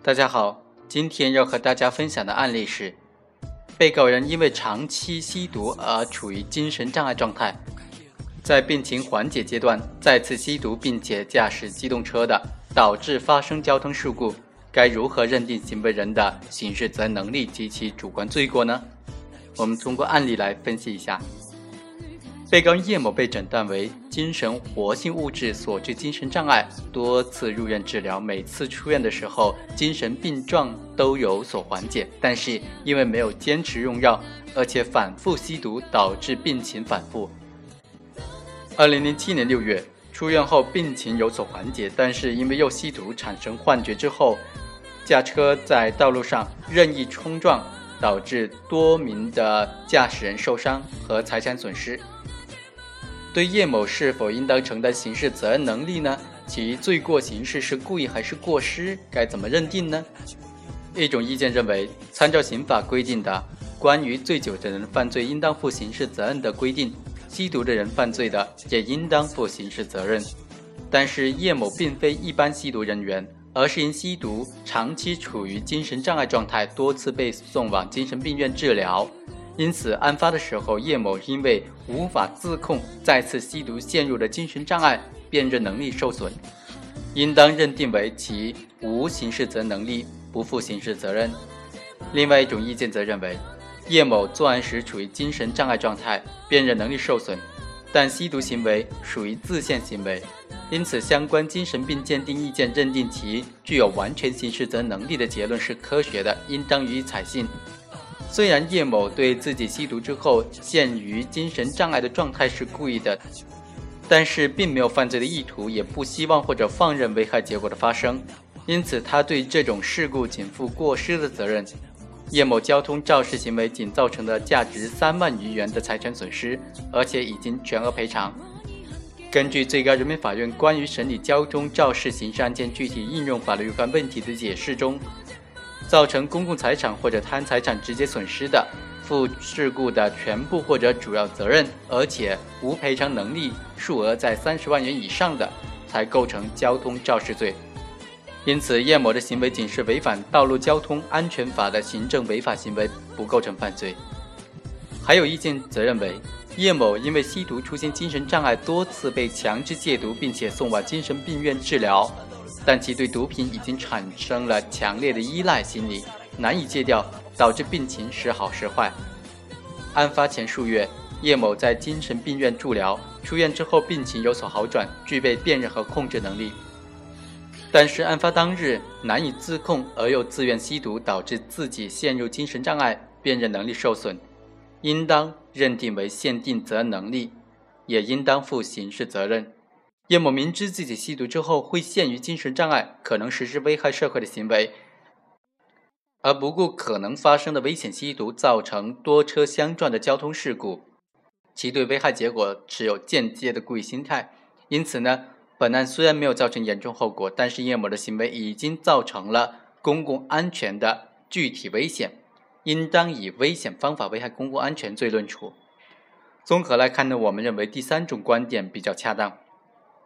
大家好，今天要和大家分享的案例是，被告人因为长期吸毒而处于精神障碍状态，在病情缓解阶段再次吸毒并且驾驶机动车的，导致发生交通事故，该如何认定行为人的刑事责任能力及其主观罪过呢？我们通过案例来分析一下。被告叶某被诊断为精神活性物质所致精神障碍，多次入院治疗，每次出院的时候精神病状都有所缓解，但是因为没有坚持用药，而且反复吸毒，导致病情反复。二零零七年六月出院后，病情有所缓解，但是因为又吸毒产生幻觉之后，驾车在道路上任意冲撞，导致多名的驾驶人受伤和财产损失。对叶某是否应当承担刑事责任能力呢？其罪过形式是故意还是过失？该怎么认定呢？一种意见认为，参照刑法规定的关于醉酒的人犯罪应当负刑事责任的规定，吸毒的人犯罪的也应当负刑事责任。但是叶某并非一般吸毒人员，而是因吸毒长期处于精神障碍状态，多次被送往精神病院治疗。因此，案发的时候，叶某因为无法自控，再次吸毒陷入了精神障碍，辨认能力受损，应当认定为其无刑事责任能力，不负刑事责任。另外一种意见则认为，叶某作案时处于精神障碍状态，辨认能力受损，但吸毒行为属于自限行为，因此相关精神病鉴定意见认定其具有完全刑事责任能力的结论是科学的，应当予以采信。虽然叶某对自己吸毒之后陷于精神障碍的状态是故意的，但是并没有犯罪的意图，也不希望或者放任危害结果的发生，因此他对这种事故仅负过失的责任。叶某交通肇事行为仅造成了价值三万余元的财产损失，而且已经全额赔偿。根据最高人民法院关于审理交通肇事刑事案件具体应用法律有关问题的解释中。造成公共财产或者他人财产直接损失的，负事故的全部或者主要责任，而且无赔偿能力，数额在三十万元以上的，才构成交通肇事罪。因此，叶某的行为仅是违反道路交通安全法的行政违法行为，不构成犯罪。还有意见则认为，叶某因为吸毒出现精神障碍，多次被强制戒毒，并且送往精神病院治疗。但其对毒品已经产生了强烈的依赖心理，难以戒掉，导致病情时好时坏。案发前数月，叶某在精神病院住疗，出院之后病情有所好转，具备辨认和控制能力。但是案发当日难以自控，而又自愿吸毒，导致自己陷入精神障碍，辨认能力受损，应当认定为限定责任能力，也应当负刑事责任。叶某明知自己吸毒之后会陷于精神障碍，可能实施危害社会的行为，而不顾可能发生的危险吸毒造成多车相撞的交通事故，其对危害结果持有间接的故意心态。因此呢，本案虽然没有造成严重后果，但是叶某的行为已经造成了公共安全的具体危险，应当以危险方法危害公共安全罪论处。综合来看呢，我们认为第三种观点比较恰当。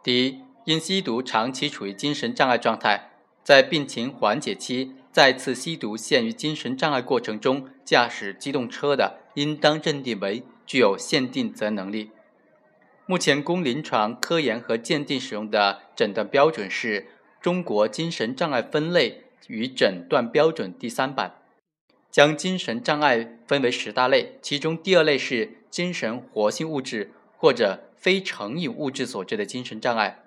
第一，因吸毒长期处于精神障碍状态，在病情缓解期再次吸毒陷于精神障碍过程中驾驶机动车的，应当认定为具有限定责能力。目前供临床科研和鉴定使用的诊断标准是《中国精神障碍分类与诊断标准》第三版，将精神障碍分为十大类，其中第二类是精神活性物质或者。非成瘾物质所致的精神障碍，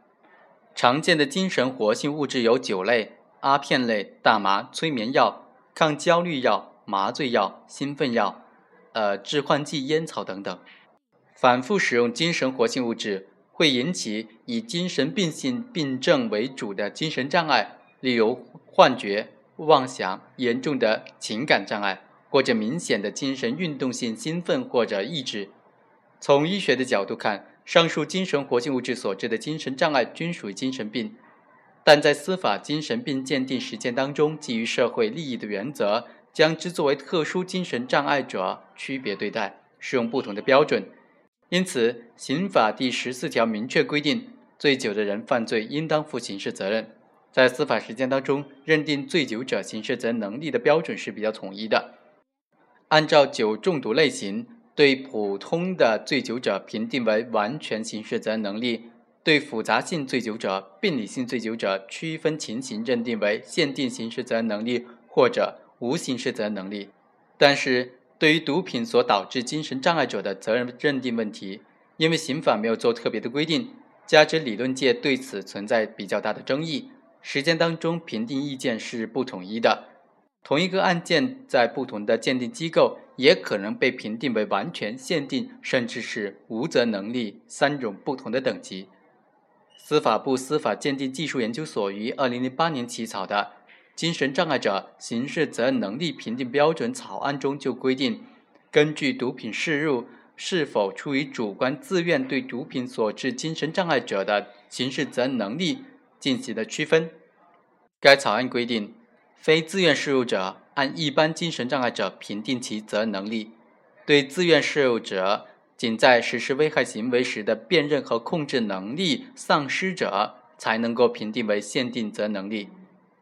常见的精神活性物质有酒类、阿片类、大麻、催眠药、抗焦虑药、麻醉药、兴奋药、呃致幻剂、烟草等等。反复使用精神活性物质会引起以精神病性病症为主的精神障碍，例如幻觉、妄想、严重的情感障碍，或者明显的精神运动性兴奋或者抑制。从医学的角度看，上述精神活性物质所致的精神障碍均属于精神病，但在司法精神病鉴定实践当中，基于社会利益的原则，将之作为特殊精神障碍者区别对待，适用不同的标准，因此，刑法第十四条明确规定，醉酒的人犯罪应当负刑事责任。在司法实践当中，认定醉酒者刑事责任能力的标准是比较统一的。按照酒中毒类型，对普通的醉酒者评定为完全刑事责任能力；对复杂性醉酒者、病理性醉酒者，区分情形认定为限定刑事责任能力或者无刑事责任能力。但是，对于毒品所导致精神障碍者的责任认定问题，因为刑法没有做特别的规定，加之理论界对此存在比较大的争议，实践当中评定意见是不统一的。同一个案件在不同的鉴定机构也可能被评定为完全、限定，甚至是无责能力三种不同的等级。司法部司法鉴定技术研究所于二零零八年起草的。精神障碍者刑事责任能力评定标准草案中就规定，根据毒品摄入是否出于主观自愿对毒品所致精神障碍者的刑事责任能力进行了区分。该草案规定，非自愿摄入者按一般精神障碍者评定其责任能力；对自愿摄入者，仅在实施危害行为时的辨认和控制能力丧失者，才能够评定为限定责任能力。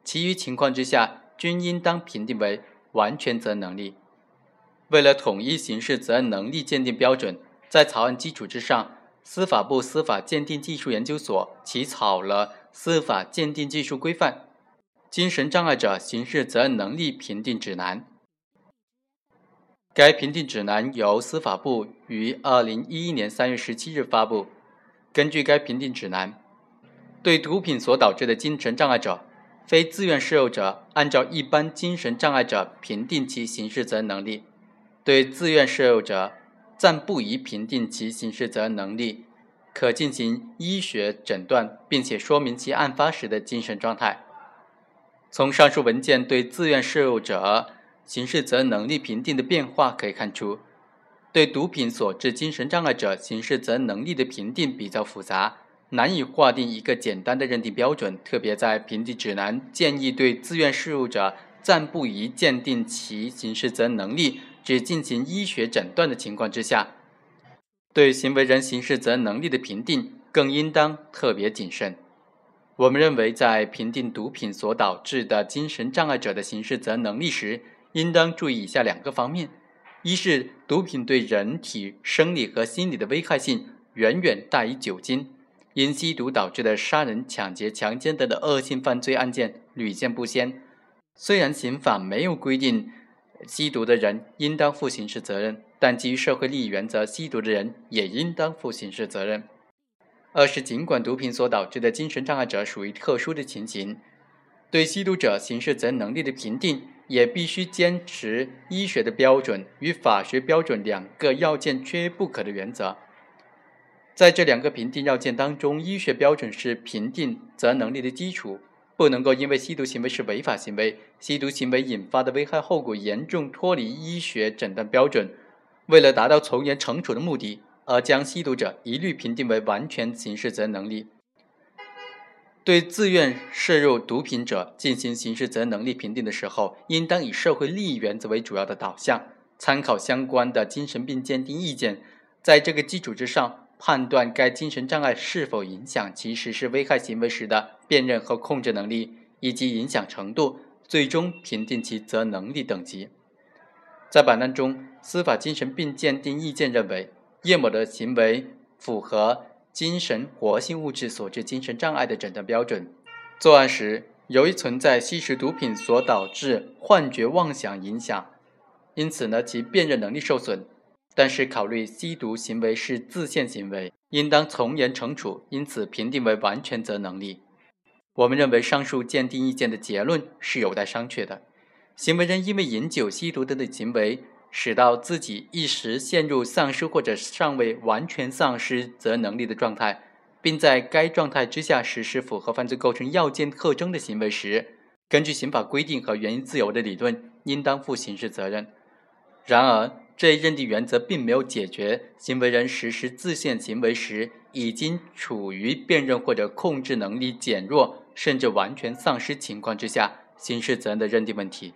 其余情况之下，均应当评定为完全责任能力。为了统一刑事责任能力鉴定标准，在草案基础之上，司法部司法鉴定技术研究所起草了《司法鉴定技术规范——精神障碍者刑事责任能力评定指南》。该评定指南由司法部于二零一一年三月十七日发布。根据该评定指南，对毒品所导致的精神障碍者。非自愿摄入者，按照一般精神障碍者评定其刑事责任能力；对自愿摄入者，暂不宜评定其刑事责任能力，可进行医学诊断，并且说明其案发时的精神状态。从上述文件对自愿摄入者刑事责任能力评定的变化可以看出，对毒品所致精神障碍者刑事责任能力的评定比较复杂。难以划定一个简单的认定标准，特别在评定指南建议对自愿摄入者暂不宜鉴定其刑事责任能力，只进行医学诊断的情况之下，对行为人刑事责任能力的评定更应当特别谨慎。我们认为，在评定毒品所导致的精神障碍者的刑事责任能力时，应当注意以下两个方面：一是毒品对人体生理和心理的危害性远远大于酒精。因吸毒导致的杀人、抢劫、强奸等的恶性犯罪案件屡见不鲜。虽然刑法没有规定吸毒的人应当负刑事责任，但基于社会利益原则，吸毒的人也应当负刑事责任。二是，尽管毒品所导致的精神障碍者属于特殊的情形，对吸毒者刑事责任能力的评定也必须坚持医学的标准与法学标准两个要件缺一不可的原则。在这两个评定要件当中，医学标准是评定责任能力的基础，不能够因为吸毒行为是违法行为，吸毒行为引发的危害后果严重脱离医学诊断标准，为了达到从严惩处的目的，而将吸毒者一律评定为完全刑事责任能力。对自愿摄入毒品者进行刑事责任能力评定的时候，应当以社会利益原则为主要的导向，参考相关的精神病鉴定意见，在这个基础之上。判断该精神障碍是否影响其实施危害行为时的辨认和控制能力以及影响程度，最终评定其责能力等级。在本案中，司法精神病鉴定意见认为，叶某的行为符合精神活性物质所致精神障碍的诊断标准。作案时，由于存在吸食毒品所导致幻觉妄想影响，因此呢，其辨认能力受损。但是，考虑吸毒行为是自限行为，应当从严惩处，因此评定为完全责能力。我们认为上述鉴定意见的结论是有待商榷的。行为人因为饮酒、吸毒等的行为，使到自己一时陷入丧失或者尚未完全丧失责能力的状态，并在该状态之下实施符合犯罪构成要件特征的行为时，根据刑法规定和原因自由的理论，应当负刑事责任。然而，这一认定原则并没有解决行为人实施自限行为时已经处于辨认或者控制能力减弱甚至完全丧失情况之下刑事责任的认定问题。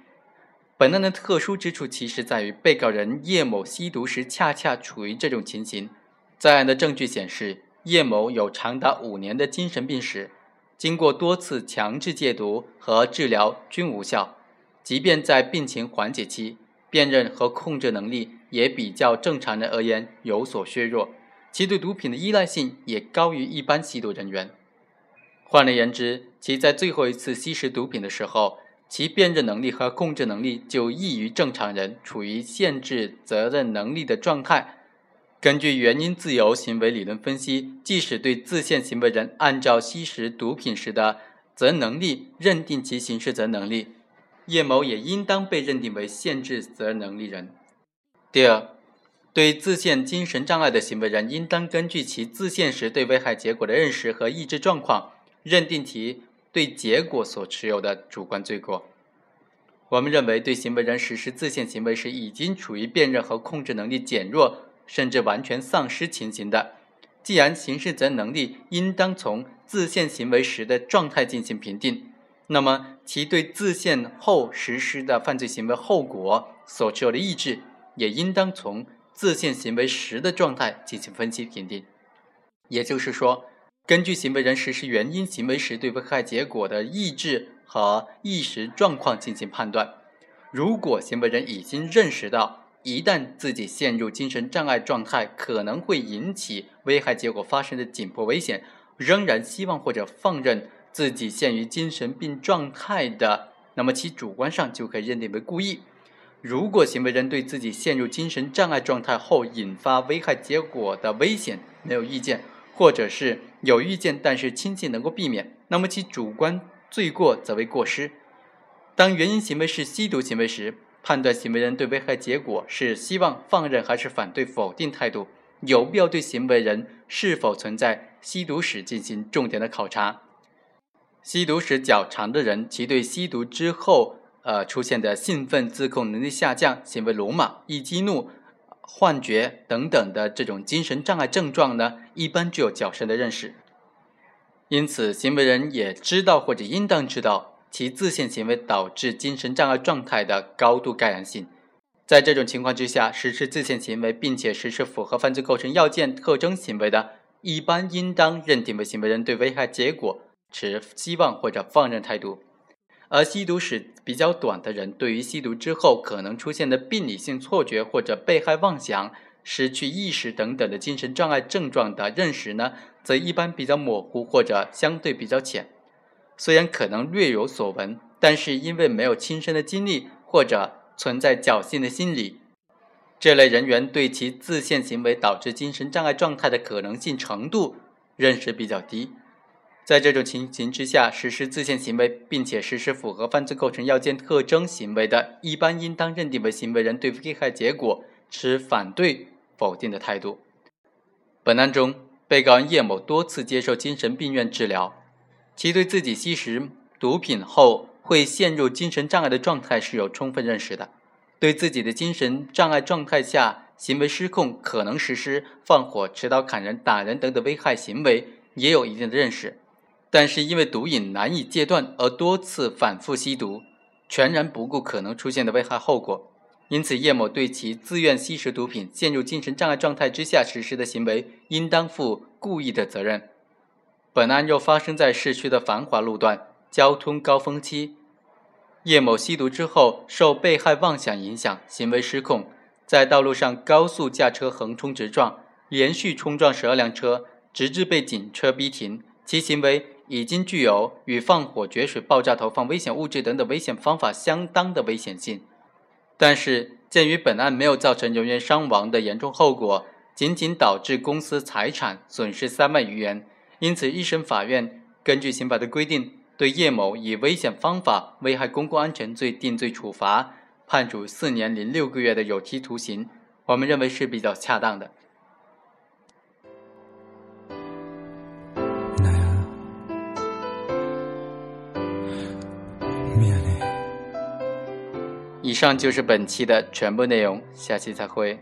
本案的特殊之处其实在于被告人叶某吸毒时恰恰处于这种情形，在案的证据显示，叶某有长达五年的精神病史，经过多次强制戒毒和治疗均无效，即便在病情缓解期，辨认和控制能力也比较正常人而言有所削弱，其对毒品的依赖性也高于一般吸毒人员。换而言之，其在最后一次吸食毒品的时候，其辨认能力和控制能力就异于正常人，处于限制责任能力的状态。根据原因自由行为理论分析，即使对自限行为人按照吸食毒品时的责任能力认定其刑事责任能力，叶某也应当被认定为限制责任能力人。第二，对自限精神障碍的行为人，应当根据其自限时对危害结果的认识和意志状况。认定其对结果所持有的主观罪过。我们认为，对行为人实施自限行为时已经处于辨认和控制能力减弱甚至完全丧失情形的，既然刑事责任能力应当从自限行为时的状态进行评定，那么其对自限后实施的犯罪行为后果所持有的意志也应当从自限行为时的状态进行分析评定。也就是说。根据行为人实施原因行为时对危害结果的意志和意识状况进行判断，如果行为人已经认识到一旦自己陷入精神障碍状态可能会引起危害结果发生的紧迫危险，仍然希望或者放任自己陷于精神病状态的，那么其主观上就可以认定为故意。如果行为人对自己陷入精神障碍状态后引发危害结果的危险没有意见。或者是有意见，但是亲戚能够避免，那么其主观罪过则为过失。当原因行为是吸毒行为时，判断行为人对危害结果是希望放任还是反对否定态度，有必要对行为人是否存在吸毒史进行重点的考察。吸毒史较长的人，其对吸毒之后呃出现的兴奋、自控能力下降、行为鲁莽、易激怒。幻觉等等的这种精神障碍症状呢，一般具有较深的认识，因此行为人也知道或者应当知道其自限行为导致精神障碍状态的高度概然性。在这种情况之下，实施自限行为并且实施符合犯罪构成要件特征行为的，一般应当认定为行为人对危害结果持希望或者放任态度。而吸毒史比较短的人，对于吸毒之后可能出现的病理性错觉或者被害妄想、失去意识等等的精神障碍症状的认识呢，则一般比较模糊或者相对比较浅。虽然可能略有所闻，但是因为没有亲身的经历或者存在侥幸的心理，这类人员对其自限行为导致精神障碍状态的可能性程度认识比较低。在这种情形之下，实施自限行为，并且实施符合犯罪构成要件特征行为的，一般应当认定为行为人对危害结果持反对、否定的态度。本案中，被告人叶某多次接受精神病院治疗，其对自己吸食毒品后会陷入精神障碍的状态是有充分认识的，对自己的精神障碍状态下行为失控，可能实施放火、持刀砍人、打人等等危害行为，也有一定的认识。但是因为毒瘾难以戒断而多次反复吸毒，全然不顾可能出现的危害后果，因此叶某对其自愿吸食毒品、陷入精神障碍状态之下实施的行为，应当负故意的责任。本案又发生在市区的繁华路段、交通高峰期，叶某吸毒之后受被害妄想影响，行为失控，在道路上高速驾车横冲直撞，连续冲撞十二辆车，直至被警车逼停，其行为。已经具有与放火、决水、爆炸、投放危险物质等等危险方法相当的危险性，但是鉴于本案没有造成人员伤亡的严重后果，仅仅导致公司财产损失三万余元，因此一审法院根据刑法的规定，对叶某以危险方法危害公共安全罪定罪处罚，判处四年零六个月的有期徒刑，我们认为是比较恰当的。以上就是本期的全部内容，下期再会。